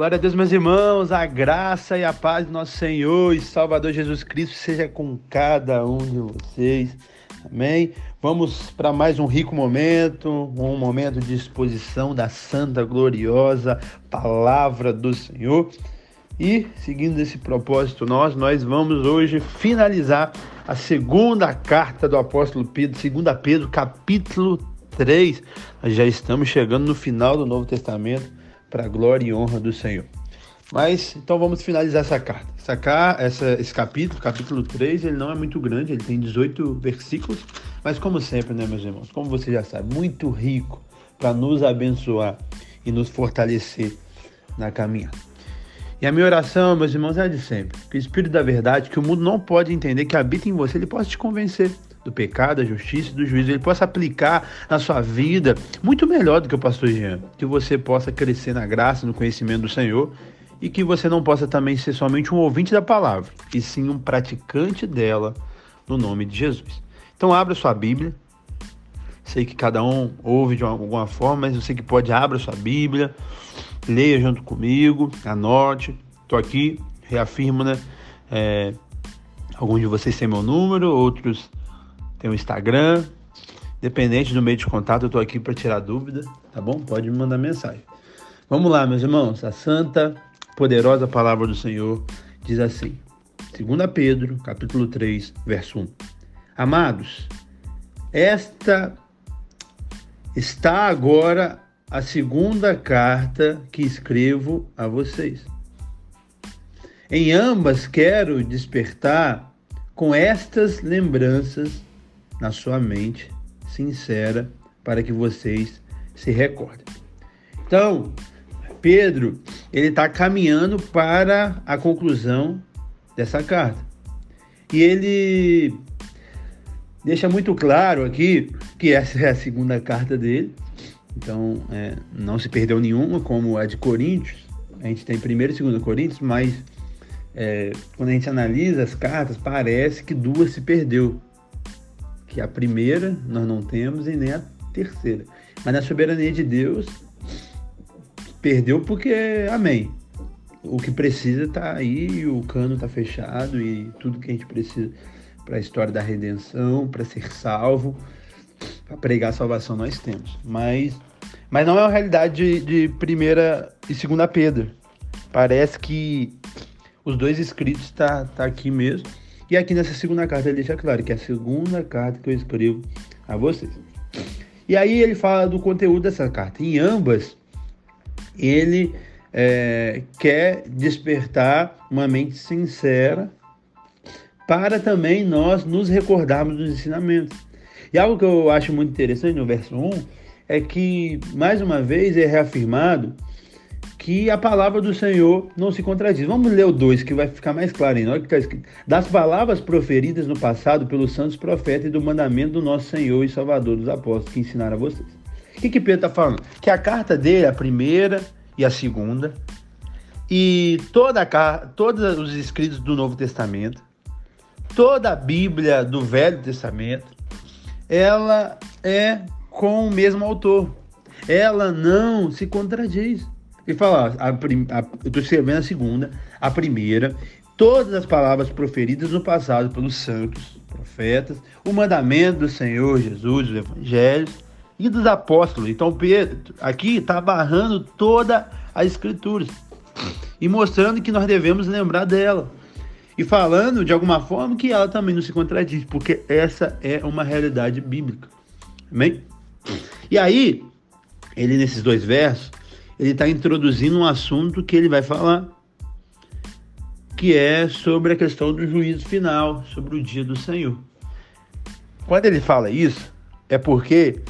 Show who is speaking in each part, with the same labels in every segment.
Speaker 1: Glória a Deus, meus irmãos, a graça e a paz do nosso Senhor e Salvador Jesus Cristo seja com cada um de vocês. Amém? Vamos para mais um rico momento, um momento de exposição da santa, gloriosa palavra do Senhor. E, seguindo esse propósito nós, nós vamos hoje finalizar a segunda carta do apóstolo Pedro, 2 Pedro, capítulo 3. Nós já estamos chegando no final do Novo Testamento para a glória e honra do Senhor. Mas então vamos finalizar essa carta. Essa, essa, esse capítulo, capítulo 3, ele não é muito grande, ele tem 18 versículos, mas como sempre, né, meus irmãos, como você já sabe, muito rico para nos abençoar e nos fortalecer na caminhada. E a minha oração, meus irmãos, é de sempre. Que o Espírito da Verdade, que o mundo não pode entender, que habita em você, ele possa te convencer do pecado, da justiça e do juízo, ele possa aplicar na sua vida muito melhor do que o pastor Jean. Que você possa crescer na graça, no conhecimento do Senhor e que você não possa também ser somente um ouvinte da palavra, e sim um praticante dela no nome de Jesus. Então abra sua Bíblia. Sei que cada um ouve de alguma forma, mas sei que pode abra sua Bíblia, leia junto comigo, anote. Estou aqui, reafirmo, né? É, alguns de vocês têm meu número, outros tem o Instagram. Dependente do meio de contato, eu estou aqui para tirar dúvida, tá bom? Pode me mandar mensagem. Vamos lá, meus irmãos. A santa, poderosa palavra do Senhor diz assim: 2 Pedro, capítulo 3, verso 1. Amados, esta está agora a segunda carta que escrevo a vocês. Em ambas quero despertar com estas lembranças na sua mente sincera para que vocês se recordem. Então, Pedro, ele está caminhando para a conclusão dessa carta. E ele deixa muito claro aqui que essa é a segunda carta dele. Então, é, não se perdeu nenhuma, como a de Coríntios. A gente tem primeiro e segundo Coríntios, mas é, quando a gente analisa as cartas, parece que duas se perdeu que a primeira nós não temos e nem a terceira. Mas na soberania de Deus, perdeu porque, amém. O que precisa está aí, o cano está fechado e tudo que a gente precisa para a história da redenção, para ser salvo, para pregar a salvação nós temos. Mas, mas não é uma realidade de, de primeira e segunda Pedro. Parece que os dois escritos está tá aqui mesmo. E aqui nessa segunda carta ele deixa claro que é a segunda carta que eu escrevo a vocês. E aí ele fala do conteúdo dessa carta. Em ambas, ele é, quer despertar uma mente sincera para também nós nos recordarmos dos ensinamentos. E algo que eu acho muito interessante no verso 1 é que, mais uma vez, é reafirmado que a palavra do Senhor não se contradiz. Vamos ler o 2, que vai ficar mais claro. Olha o que está escrito. Das palavras proferidas no passado pelos santos profetas e do mandamento do nosso Senhor e Salvador dos apóstolos que ensinaram a vocês. O que, que Pedro está falando? Que a carta dele, a primeira e a segunda, e toda a, todos os escritos do Novo Testamento, toda a Bíblia do Velho Testamento, ela é com o mesmo autor. Ela não se contradiz. Ele fala, a, a, eu estou escrevendo a segunda, a primeira, todas as palavras proferidas no passado pelos santos, profetas, o mandamento do Senhor Jesus, os evangelhos e dos apóstolos. Então Pedro aqui está barrando toda a escritura e mostrando que nós devemos lembrar dela. E falando de alguma forma que ela também não se contradiz, porque essa é uma realidade bíblica. Amém? E aí, ele nesses dois versos, ele está introduzindo um assunto que ele vai falar, que é sobre a questão do juízo final, sobre o dia do Senhor. Quando ele fala isso, é porque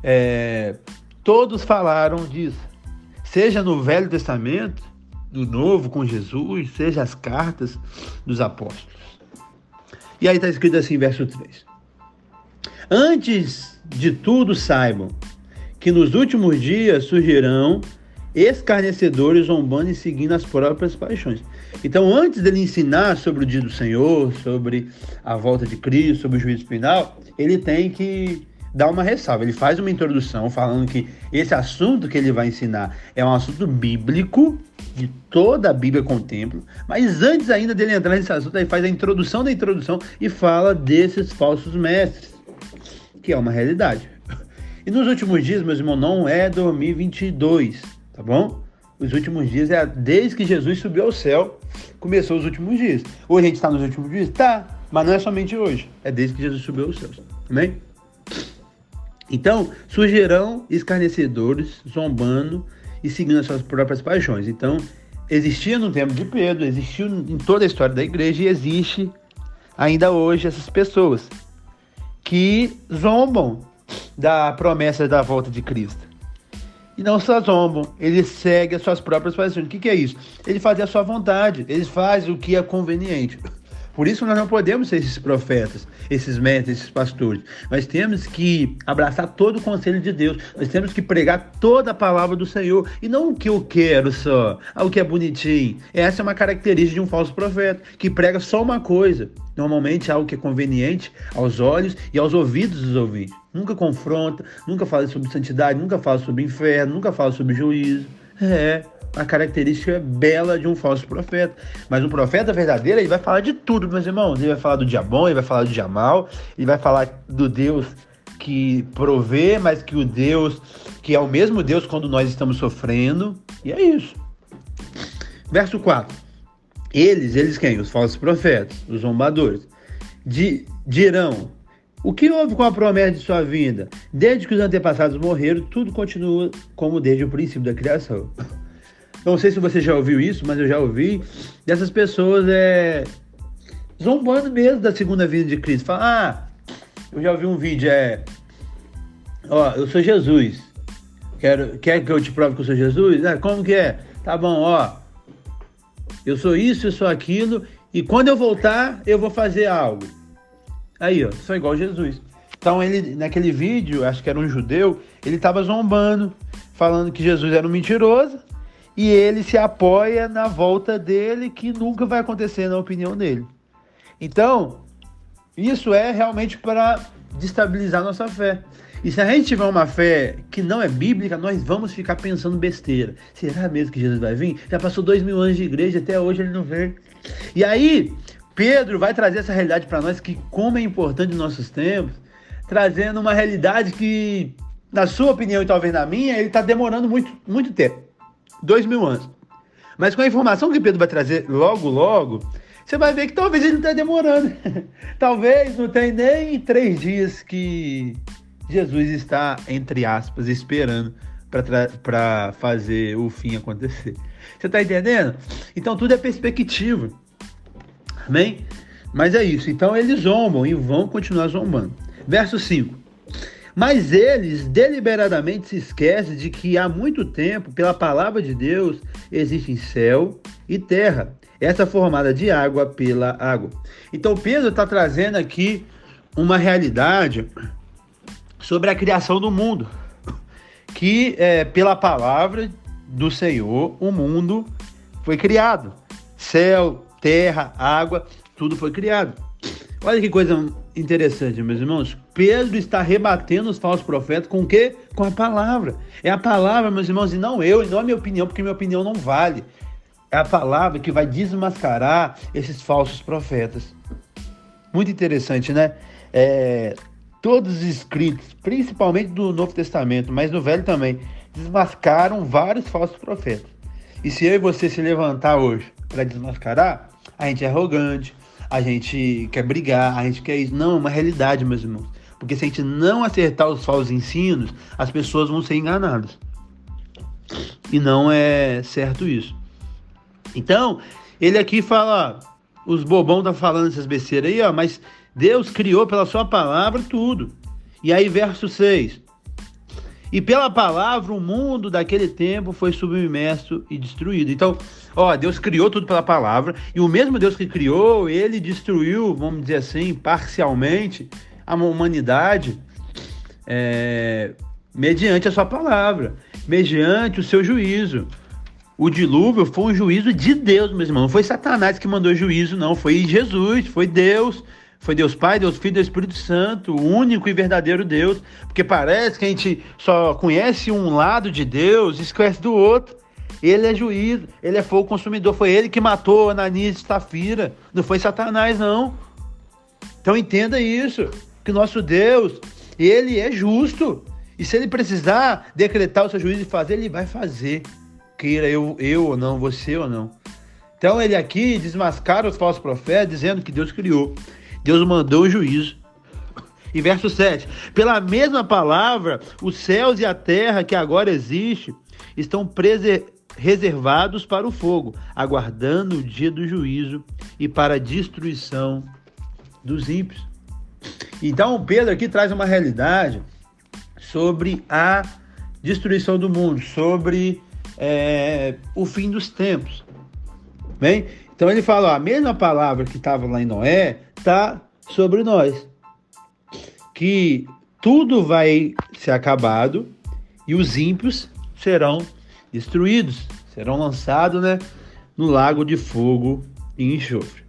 Speaker 1: é, todos falaram disso, seja no Velho Testamento, do Novo com Jesus, seja as cartas dos apóstolos. E aí está escrito assim, verso 3. Antes de tudo saibam que nos últimos dias surgirão escarnecedores, zombando e seguindo as próprias paixões. Então, antes dele ensinar sobre o dia do Senhor, sobre a volta de Cristo, sobre o juízo final, ele tem que dá uma ressalva. Ele faz uma introdução falando que esse assunto que ele vai ensinar é um assunto bíblico, de toda a Bíblia contempla, mas antes ainda dele entrar nesse assunto, ele faz a introdução da introdução e fala desses falsos mestres, que é uma realidade. E nos últimos dias, meus irmãos, não é 2022, tá bom? Os últimos dias é desde que Jesus subiu ao céu, começou os últimos dias. Hoje a gente está nos últimos dias? Tá, mas não é somente hoje, é desde que Jesus subiu aos céus. Amém? Então, surgirão escarnecedores, zombando e seguindo as suas próprias paixões. Então, existia no tempo de Pedro, existiu em toda a história da igreja e existe ainda hoje essas pessoas que zombam da promessa da volta de Cristo. E não só zombam, eles seguem as suas próprias paixões. O que, que é isso? Ele faz a sua vontade, eles fazem o que é conveniente. Por isso nós não podemos ser esses profetas, esses mestres, esses pastores. Nós temos que abraçar todo o conselho de Deus. Nós temos que pregar toda a palavra do Senhor. E não o que eu quero só, ah, o que é bonitinho. Essa é uma característica de um falso profeta, que prega só uma coisa. Normalmente algo que é conveniente aos olhos e aos ouvidos dos ouvintes. Nunca confronta, nunca fala sobre santidade, nunca fala sobre inferno, nunca fala sobre juízo. É, a característica bela de um falso profeta. Mas um profeta verdadeiro, ele vai falar de tudo, meus irmãos. Ele vai falar do dia bom, ele vai falar do dia mal, ele vai falar do Deus que provê, mas que o Deus, que é o mesmo Deus quando nós estamos sofrendo. E é isso. Verso 4. Eles, eles quem? Os falsos profetas, os zombadores, de, dirão: O que houve com a promessa de sua vinda? Desde que os antepassados morreram, tudo continua como desde o princípio da criação. Não sei se você já ouviu isso, mas eu já ouvi dessas pessoas é, zombando mesmo da segunda vinda de Cristo. Fala, ah, eu já ouvi um vídeo, é. Ó, eu sou Jesus. Quero, quer que eu te prove que eu sou Jesus? Ah, como que é? Tá bom, ó. Eu sou isso, eu sou aquilo, e quando eu voltar, eu vou fazer algo. Aí, ó, sou igual Jesus. Então ele, naquele vídeo, acho que era um judeu, ele estava zombando, falando que Jesus era um mentiroso e ele se apoia na volta dele, que nunca vai acontecer, na opinião dele. Então, isso é realmente para destabilizar nossa fé. E se a gente tiver uma fé que não é bíblica, nós vamos ficar pensando besteira. Será mesmo que Jesus vai vir? Já passou dois mil anos de igreja, até hoje ele não veio. E aí, Pedro vai trazer essa realidade para nós, que como é importante nos nossos tempos, trazendo uma realidade que, na sua opinião e talvez na minha, ele está demorando muito, muito tempo dois mil anos. Mas com a informação que Pedro vai trazer logo, logo, você vai ver que talvez ele está demorando. talvez não tem nem três dias que Jesus está, entre aspas, esperando para fazer o fim acontecer. Você está entendendo? Então tudo é perspectiva. Amém? Mas é isso. Então eles zombam e vão continuar zombando. Verso 5. Mas eles deliberadamente se esquecem de que há muito tempo, pela palavra de Deus, existem céu e terra, essa formada de água pela água. Então Pedro está trazendo aqui uma realidade sobre a criação do mundo, que é, pela palavra do Senhor o mundo foi criado, céu, terra, água, tudo foi criado. Olha que coisa interessante, meus irmãos. Pedro está rebatendo os falsos profetas com o quê? Com a palavra. É a palavra, meus irmãos, e não eu, e não a minha opinião, porque minha opinião não vale. É a palavra que vai desmascarar esses falsos profetas. Muito interessante, né? É, todos os escritos, principalmente do Novo Testamento, mas no Velho também, desmascaram vários falsos profetas. E se eu e você se levantar hoje para desmascarar, a gente é arrogante, a gente quer brigar, a gente quer isso. Não, é uma realidade, meus irmãos. Porque se a gente não acertar os falsos ensinos, as pessoas vão ser enganadas. E não é certo isso. Então, ele aqui fala, ó, os bobão tá falando essas besteiras aí, ó, mas Deus criou pela sua palavra tudo. E aí, verso 6. E pela palavra, o mundo daquele tempo foi submerso e destruído. Então, ó, Deus criou tudo pela palavra, e o mesmo Deus que criou, ele destruiu, vamos dizer assim, parcialmente, a humanidade é, mediante a sua palavra, mediante o seu juízo. O dilúvio foi um juízo de Deus, meus irmãos. Não foi Satanás que mandou juízo, não. Foi Jesus, foi Deus Foi Deus Pai, Deus Filho Deus Espírito Santo, o único e verdadeiro Deus. Porque parece que a gente só conhece um lado de Deus e esquece do outro. Ele é juiz, ele é fogo consumidor. Foi ele que matou Ananias e Safira. Não foi Satanás, não. Então entenda isso. Que nosso Deus, ele é justo. E se ele precisar decretar o seu juízo e fazer, ele vai fazer. Queira eu, eu ou não, você ou não. Então ele aqui desmascara os falsos profetas, dizendo que Deus criou. Deus mandou o juízo. E verso 7: Pela mesma palavra, os céus e a terra que agora existe estão reservados para o fogo, aguardando o dia do juízo e para a destruição dos ímpios. Então, Pedro aqui traz uma realidade sobre a destruição do mundo, sobre é, o fim dos tempos. Bem, então ele fala: ó, a mesma palavra que estava lá em Noé está sobre nós. Que tudo vai ser acabado e os ímpios serão destruídos, serão lançados né, no lago de fogo e enxofre.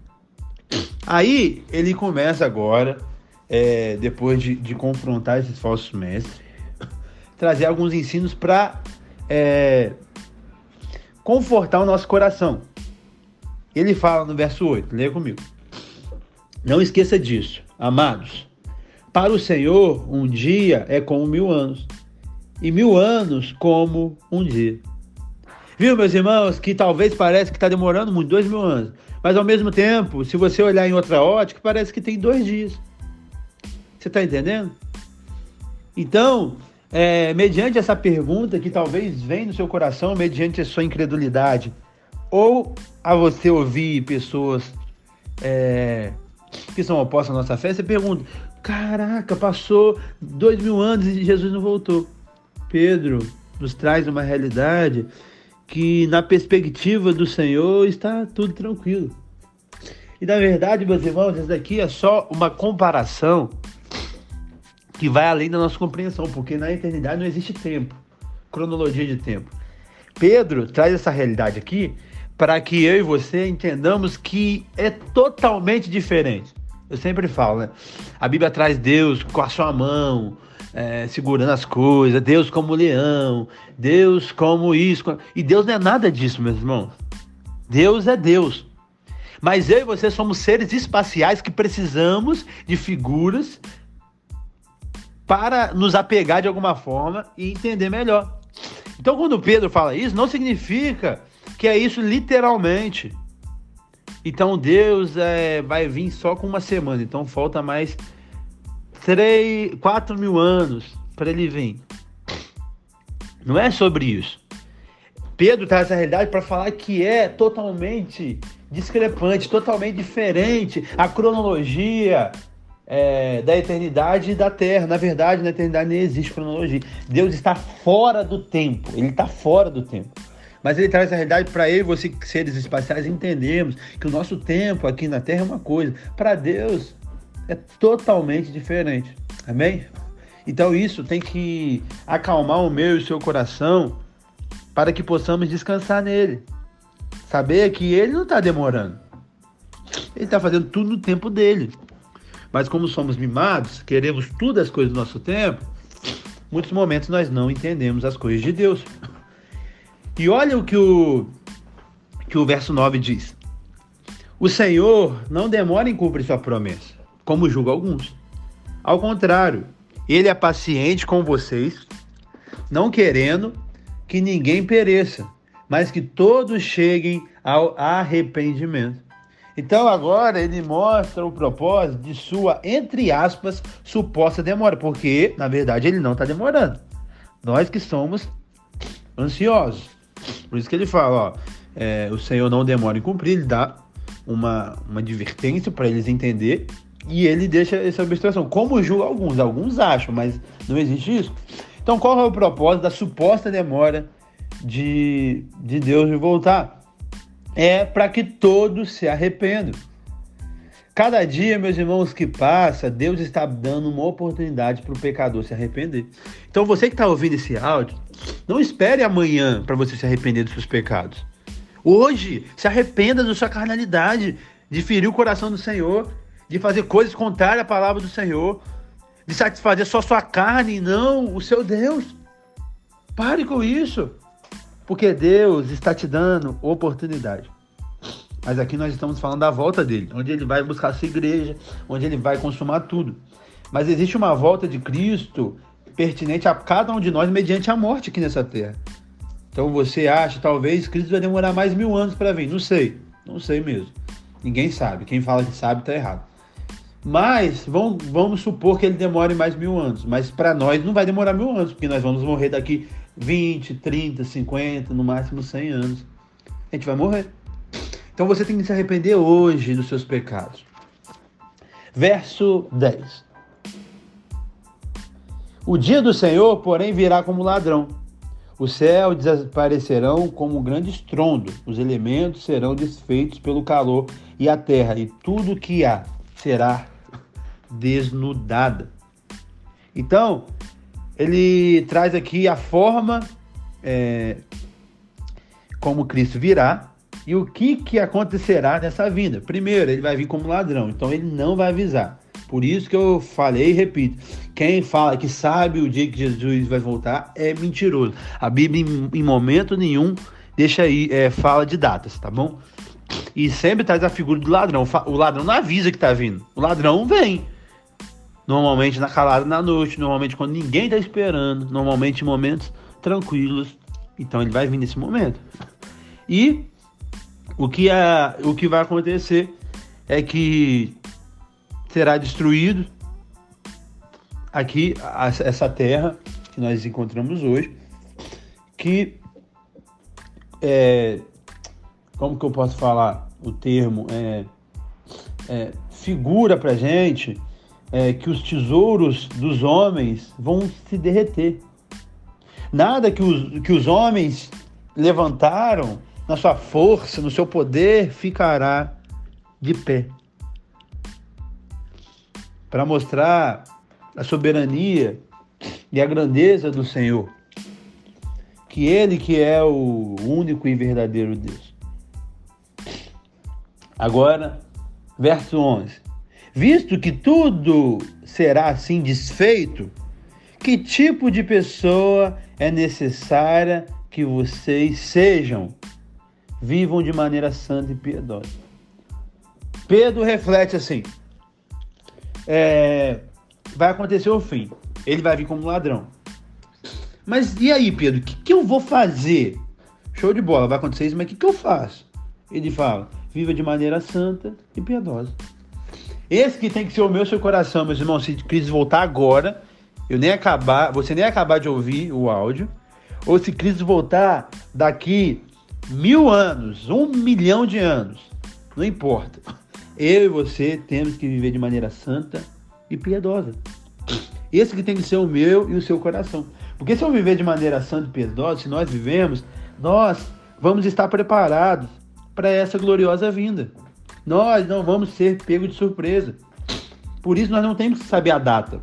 Speaker 1: Aí ele começa agora, é, depois de, de, confrontar esses falsos mestres, trazer alguns ensinos para é, confortar o nosso coração. Ele fala no verso 8, leia comigo. Não esqueça disso, amados. Para o Senhor, um dia é como mil anos, e mil anos como um dia. Viu, meus irmãos, que talvez pareça que está demorando muito, dois mil anos. Mas ao mesmo tempo, se você olhar em outra ótica, parece que tem dois dias. Você está entendendo? Então, é, mediante essa pergunta que talvez vem no seu coração, mediante a sua incredulidade, ou a você ouvir pessoas é, que são opostas à nossa fé, você pergunta: caraca, passou dois mil anos e Jesus não voltou. Pedro nos traz uma realidade que, na perspectiva do Senhor, está tudo tranquilo. E na verdade, meus irmãos, isso daqui é só uma comparação que vai além da nossa compreensão, porque na eternidade não existe tempo, cronologia de tempo. Pedro traz essa realidade aqui para que eu e você entendamos que é totalmente diferente. Eu sempre falo, né? A Bíblia traz Deus com a sua mão, é, segurando as coisas, Deus como leão, Deus como isso. E Deus não é nada disso, meus irmãos. Deus é Deus. Mas eu e você somos seres espaciais que precisamos de figuras para nos apegar de alguma forma e entender melhor. Então, quando Pedro fala isso, não significa que é isso literalmente. Então Deus é, vai vir só com uma semana, então falta mais 3, 4 mil anos para ele vir. Não é sobre isso. Pedro traz essa realidade para falar que é totalmente discrepante, totalmente diferente a cronologia é, da eternidade e da terra. Na verdade, na eternidade nem existe cronologia. Deus está fora do tempo, ele está fora do tempo. Mas ele traz a realidade para eu e você, seres espaciais, entendermos que o nosso tempo aqui na Terra é uma coisa, para Deus é totalmente diferente. Amém? Então isso tem que acalmar o meu e o seu coração para que possamos descansar nele. Saber que ele não está demorando. Ele está fazendo tudo no tempo dele. Mas como somos mimados, queremos tudo as coisas do nosso tempo, muitos momentos nós não entendemos as coisas de Deus. E olha o que o, que o verso 9 diz. O Senhor não demora em cumprir sua promessa, como julga alguns. Ao contrário, ele é paciente com vocês, não querendo que ninguém pereça, mas que todos cheguem ao arrependimento. Então agora ele mostra o propósito de sua, entre aspas, suposta demora, porque na verdade ele não está demorando. Nós que somos ansiosos. Por isso que ele fala, ó, é, o Senhor não demora em cumprir, ele dá uma, uma advertência para eles entender e ele deixa essa abstração. Como julga alguns, alguns acham, mas não existe isso. Então, qual é o propósito da suposta demora de, de Deus de voltar? É para que todos se arrependam. Cada dia, meus irmãos, que passa, Deus está dando uma oportunidade para o pecador se arrepender. Então, você que está ouvindo esse áudio, não espere amanhã para você se arrepender dos seus pecados. Hoje, se arrependa da sua carnalidade, de ferir o coração do Senhor, de fazer coisas contrárias à palavra do Senhor, de satisfazer só sua carne e não o seu Deus. Pare com isso, porque Deus está te dando oportunidade. Mas aqui nós estamos falando da volta dele, onde ele vai buscar sua igreja, onde ele vai consumar tudo. Mas existe uma volta de Cristo pertinente a cada um de nós mediante a morte aqui nessa terra. Então você acha, talvez, Cristo vai demorar mais mil anos para vir? Não sei, não sei mesmo. Ninguém sabe. Quem fala que sabe está errado. Mas vamos, vamos supor que ele demore mais mil anos. Mas para nós não vai demorar mil anos, porque nós vamos morrer daqui 20, 30, 50, no máximo 100 anos. A gente vai morrer. Então você tem que se arrepender hoje dos seus pecados. Verso 10. O dia do Senhor, porém, virá como ladrão. O céu desaparecerão como um grande estrondo, os elementos serão desfeitos pelo calor e a terra e tudo que há será desnudada. Então, ele traz aqui a forma é, como Cristo virá, e o que, que acontecerá nessa vinda? Primeiro, ele vai vir como ladrão, então ele não vai avisar. Por isso que eu falei e repito: quem fala que sabe o dia que Jesus vai voltar é mentiroso. A Bíblia, em, em momento nenhum, deixa aí, é, fala de datas, tá bom? E sempre traz a figura do ladrão. O ladrão não avisa que tá vindo. O ladrão vem. Normalmente na calada da noite, normalmente quando ninguém tá esperando, normalmente em momentos tranquilos. Então ele vai vir nesse momento. E o que, é, o que vai acontecer é que será destruído aqui essa terra que nós encontramos hoje, que é, como que eu posso falar o termo é, é figura para gente é, que os tesouros dos homens vão se derreter. Nada que os, que os homens levantaram na sua força, no seu poder, ficará de pé. Para mostrar a soberania e a grandeza do Senhor. Que Ele que é o único e verdadeiro Deus. Agora, verso 11. Visto que tudo será assim desfeito, que tipo de pessoa é necessária que vocês sejam? Vivam de maneira santa e piedosa. Pedro reflete assim: é, vai acontecer o fim, ele vai vir como ladrão. Mas e aí, Pedro, o que, que, eu vou fazer? Show de bola, vai acontecer isso, mas o que, que eu faço? Ele fala: viva de maneira santa e piedosa. Esse que tem que ser o meu seu coração, meus irmãos. Se Cristo voltar agora, eu nem acabar, você nem acabar de ouvir o áudio, ou se Cristo voltar daqui mil anos, um milhão de anos, não importa. Eu e você temos que viver de maneira santa e piedosa. Esse que tem que ser o meu e o seu coração. Porque se eu viver de maneira santa e piedosa, se nós vivemos, nós vamos estar preparados para essa gloriosa vinda. Nós não vamos ser pegos de surpresa. Por isso nós não temos que saber a data.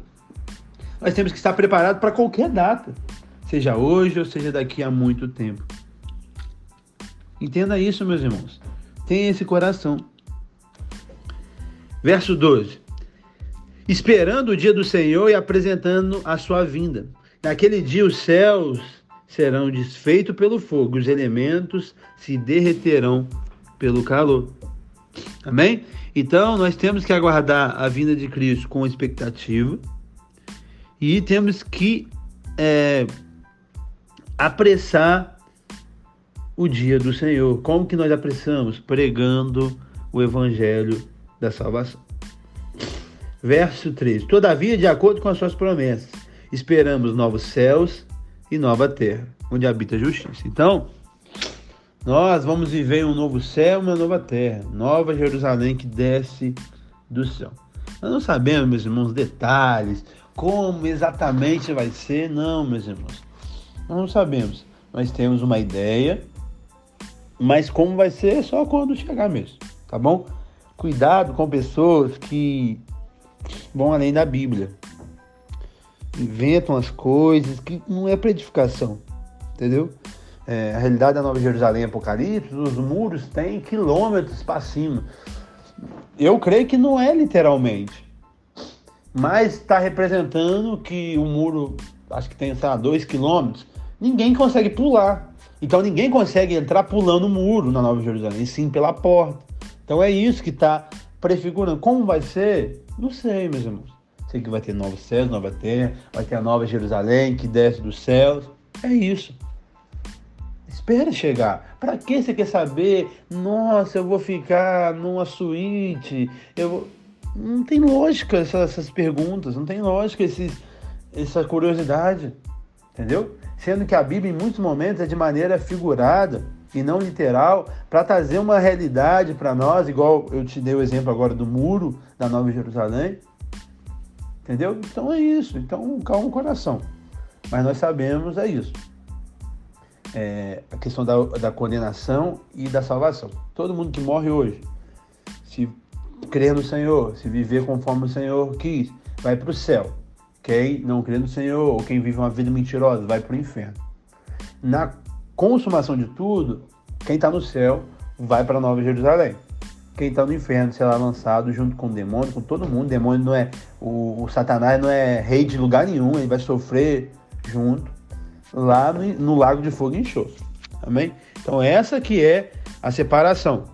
Speaker 1: Nós temos que estar preparados para qualquer data, seja hoje ou seja daqui a muito tempo. Entenda isso, meus irmãos. Tenha esse coração. Verso 12. Esperando o dia do Senhor e apresentando a sua vinda. Naquele dia os céus serão desfeitos pelo fogo, os elementos se derreterão pelo calor. Amém? Então nós temos que aguardar a vinda de Cristo com expectativa e temos que é, apressar o dia do Senhor. Como que nós apressamos? Pregando o evangelho da salvação. Verso 13. Todavia, de acordo com as suas promessas, esperamos novos céus e nova terra, onde habita a justiça. Então, nós vamos viver um novo céu uma nova terra, nova Jerusalém que desce do céu. Nós não sabemos, meus irmãos, detalhes, como exatamente vai ser, não, meus irmãos. Nós não sabemos. Nós temos uma ideia mas como vai ser é só quando chegar mesmo, tá bom? Cuidado com pessoas que vão além da Bíblia. Inventam as coisas que não é para edificação, entendeu? É, a realidade da Nova Jerusalém Apocalipse, os muros têm quilômetros para cima. eu creio que não é literalmente. Mas está representando que o muro, acho que tem, sei lá, dois quilômetros, ninguém consegue pular. Então ninguém consegue entrar pulando o muro na Nova Jerusalém, sim pela porta. Então é isso que está prefigurando. Como vai ser? Não sei, meus irmãos. Sei que vai ter novos céus, nova terra, vai ter a nova Jerusalém que desce dos céus. É isso. Espera chegar. Para que você quer saber? Nossa, eu vou ficar numa suíte. Eu. Não tem lógica essas, essas perguntas, não tem lógica esses, essa curiosidade. Entendeu? Sendo que a Bíblia, em muitos momentos, é de maneira figurada e não literal, para trazer uma realidade para nós, igual eu te dei o exemplo agora do muro da Nova Jerusalém. Entendeu? Então é isso. Então calma o coração. Mas nós sabemos é isso. É a questão da, da condenação e da salvação. Todo mundo que morre hoje, se crer no Senhor, se viver conforme o Senhor quis, vai para o céu. Quem não crê no Senhor ou quem vive uma vida mentirosa vai para o inferno. Na consumação de tudo, quem está no céu vai para Nova Jerusalém. Quem está no inferno será lançado junto com o demônio, com todo mundo. O demônio não é. O, o Satanás não é rei de lugar nenhum, ele vai sofrer junto lá no, no lago de fogo e enxofre. Amém? Então essa que é a separação.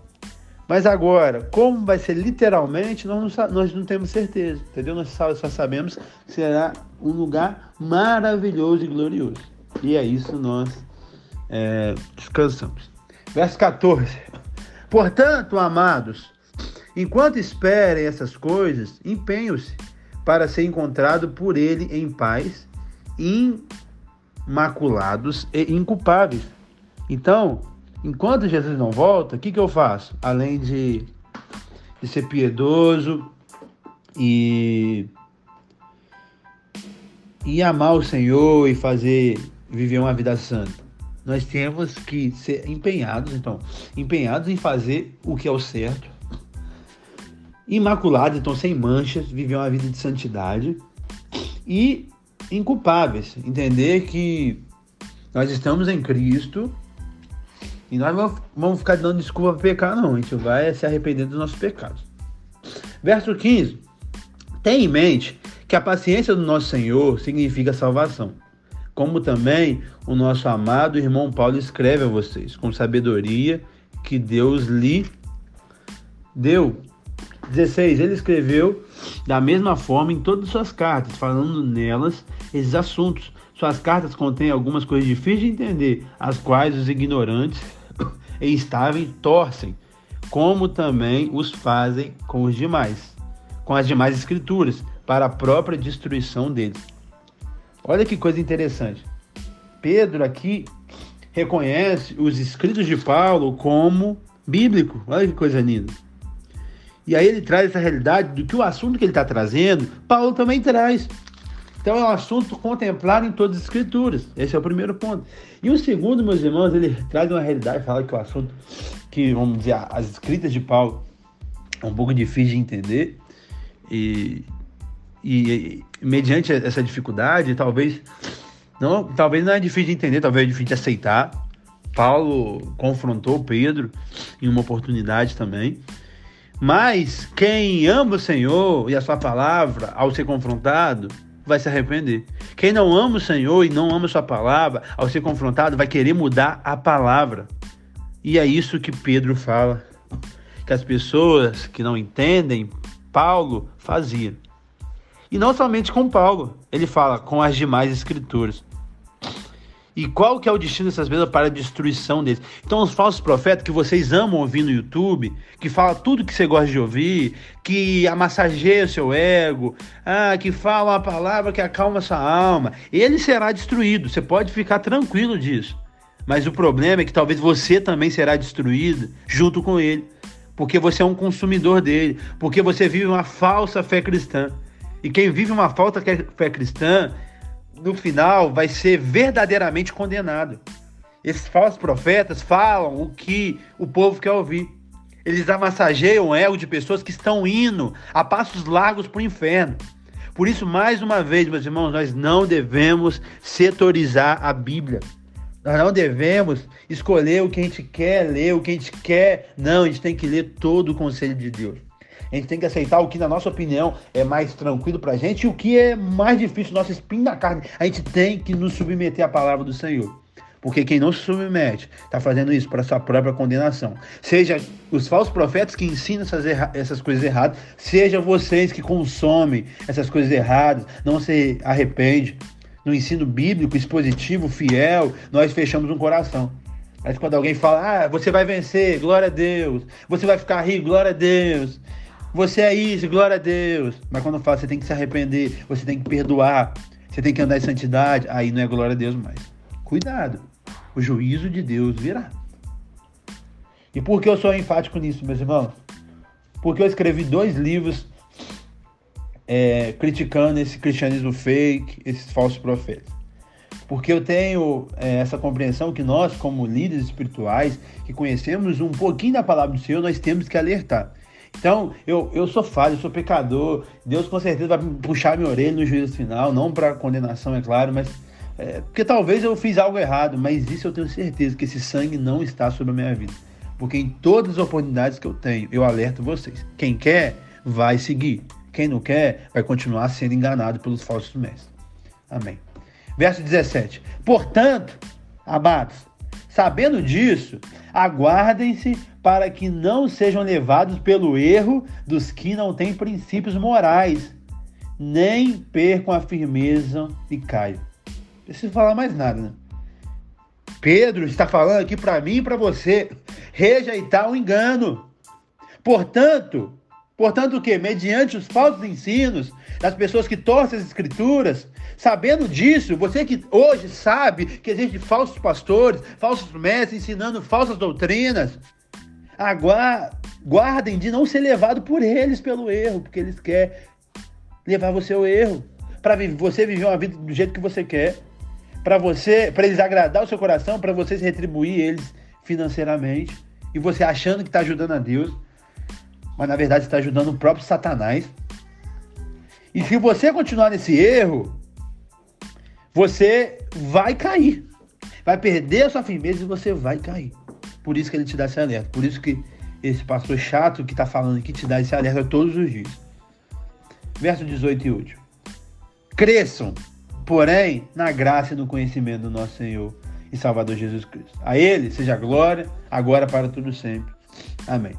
Speaker 1: Mas agora, como vai ser literalmente, nós não, nós não temos certeza, entendeu? Nós só, só sabemos que será um lugar maravilhoso e glorioso. E é isso nós é, descansamos. Verso 14. Portanto, amados, enquanto esperem essas coisas, empenham-se para ser encontrado por ele em paz, imaculados e inculpáveis. Então, enquanto Jesus não volta, o que, que eu faço? Além de, de ser piedoso e, e amar o Senhor e fazer viver uma vida santa nós temos que ser empenhados, então, empenhados em fazer o que é o certo, imaculados, então, sem manchas, viver uma vida de santidade e inculpáveis, entender que nós estamos em Cristo e nós vamos ficar dando desculpa para pecar, não, a gente vai se arrepender dos nossos pecados. Verso 15: Tenha em mente que a paciência do nosso Senhor significa salvação como também o nosso amado irmão Paulo escreve a vocês, com sabedoria que Deus lhe deu. 16. Ele escreveu da mesma forma em todas as suas cartas, falando nelas esses assuntos. Suas cartas contêm algumas coisas difíceis de entender, as quais os ignorantes e instáveis torcem, como também os fazem com os demais, com as demais escrituras, para a própria destruição deles. Olha que coisa interessante. Pedro aqui reconhece os escritos de Paulo como bíblico. Olha que coisa linda. E aí ele traz essa realidade do que o assunto que ele está trazendo, Paulo também traz. Então é um assunto contemplado em todas as escrituras. Esse é o primeiro ponto. E o segundo, meus irmãos, ele traz uma realidade, fala que o assunto que, vamos dizer, as escritas de Paulo é um pouco difícil de entender. E, e, e, mediante essa dificuldade, talvez não, talvez não é difícil de entender, talvez é difícil de aceitar. Paulo confrontou Pedro em uma oportunidade também. Mas quem ama o Senhor e a sua palavra, ao ser confrontado, vai se arrepender. Quem não ama o Senhor e não ama sua palavra, ao ser confrontado, vai querer mudar a palavra. E é isso que Pedro fala. Que as pessoas que não entendem, Paulo fazia. E não somente com Paulo, ele fala com as demais escrituras. E qual que é o destino dessas pessoas para a destruição deles? Então, os falsos profetas que vocês amam ouvir no YouTube, que fala tudo que você gosta de ouvir, que amassageia o seu ego, ah, que fala uma palavra que acalma sua alma, ele será destruído. Você pode ficar tranquilo disso. Mas o problema é que talvez você também será destruído junto com ele, porque você é um consumidor dele, porque você vive uma falsa fé cristã. E quem vive uma falta fé cristã, no final vai ser verdadeiramente condenado. Esses falsos profetas falam o que o povo quer ouvir. Eles amassageiam o ego de pessoas que estão indo a passos largos para o inferno. Por isso, mais uma vez, meus irmãos, nós não devemos setorizar a Bíblia. Nós não devemos escolher o que a gente quer ler, o que a gente quer. Não, a gente tem que ler todo o conselho de Deus. A gente tem que aceitar o que, na nossa opinião, é mais tranquilo pra gente e o que é mais difícil, nosso espinho na carne. A gente tem que nos submeter à palavra do Senhor. Porque quem não se submete está fazendo isso para sua própria condenação. Seja os falsos profetas que ensinam essas, essas coisas erradas, seja vocês que consomem essas coisas erradas, não se arrepende. No ensino bíblico, expositivo, fiel, nós fechamos um coração. Mas quando alguém fala, ah, você vai vencer, glória a Deus. Você vai ficar rico, glória a Deus. Você é isso, glória a Deus. Mas quando fala, você tem que se arrepender, você tem que perdoar, você tem que andar em santidade, aí não é glória a Deus mais. Cuidado o juízo de Deus virá. E por que eu sou enfático nisso, meus irmãos? Porque eu escrevi dois livros é, criticando esse cristianismo fake, esses falsos profetas. Porque eu tenho é, essa compreensão que nós, como líderes espirituais, que conhecemos um pouquinho da palavra do Senhor, nós temos que alertar. Então, eu, eu sou falho, eu sou pecador. Deus com certeza vai puxar minha orelha no juízo final, não para condenação, é claro, mas é, porque talvez eu fiz algo errado, mas isso eu tenho certeza que esse sangue não está sobre a minha vida. Porque em todas as oportunidades que eu tenho, eu alerto vocês. Quem quer, vai seguir. Quem não quer, vai continuar sendo enganado pelos falsos mestres. Amém. Verso 17. Portanto, amados, sabendo disso, aguardem-se para que não sejam levados pelo erro dos que não têm princípios morais, nem percam a firmeza e caiam preciso falar mais nada, né? Pedro está falando aqui para mim e para você rejeitar o engano. Portanto, portanto o que? Mediante os falsos ensinos das pessoas que torcem as escrituras, sabendo disso, você que hoje sabe que existem falsos pastores, falsos mestres ensinando falsas doutrinas, guardem de não ser levado por eles pelo erro, porque eles querem levar você ao erro, para você viver uma vida do jeito que você quer para você, para eles agradar o seu coração, para vocês retribuir eles financeiramente e você achando que está ajudando a Deus, mas na verdade está ajudando o próprio Satanás. E se você continuar nesse erro, você vai cair, vai perder a sua firmeza e você vai cair. Por isso que ele te dá esse alerta, por isso que esse pastor chato que está falando aqui te dá esse alerta todos os dias. Verso 18 e último. Cresçam porém na graça e no conhecimento do nosso Senhor e Salvador Jesus Cristo. A Ele seja glória, agora para tudo sempre. Amém.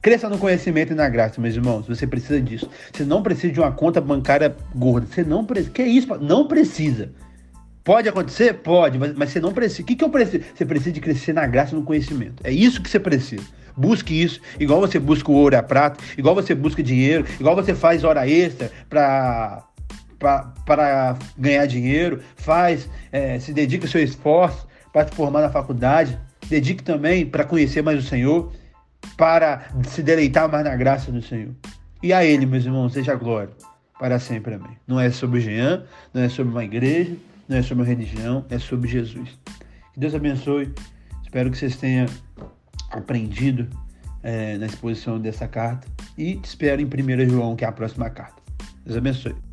Speaker 1: Cresça no conhecimento e na graça, meus irmãos. Você precisa disso. Você não precisa de uma conta bancária gorda. Você não precisa. Que isso? Não precisa. Pode acontecer? Pode, mas, mas você não precisa. O que, que eu preciso? Você precisa de crescer na graça e no conhecimento. É isso que você precisa. Busque isso, igual você busca o ouro e a prata, igual você busca dinheiro, igual você faz hora extra para para ganhar dinheiro, faz, é, se dedica o seu esforço para se formar na faculdade, dedique também para conhecer mais o Senhor, para se deleitar mais na graça do Senhor. E a Ele, meus irmãos, seja glória para sempre. Amém. Não é sobre o Jean, não é sobre uma igreja, não é sobre uma religião, é sobre Jesus. Que Deus abençoe. Espero que vocês tenham aprendido é, na exposição dessa carta. E te espero em 1 João, que é a próxima carta. Deus abençoe.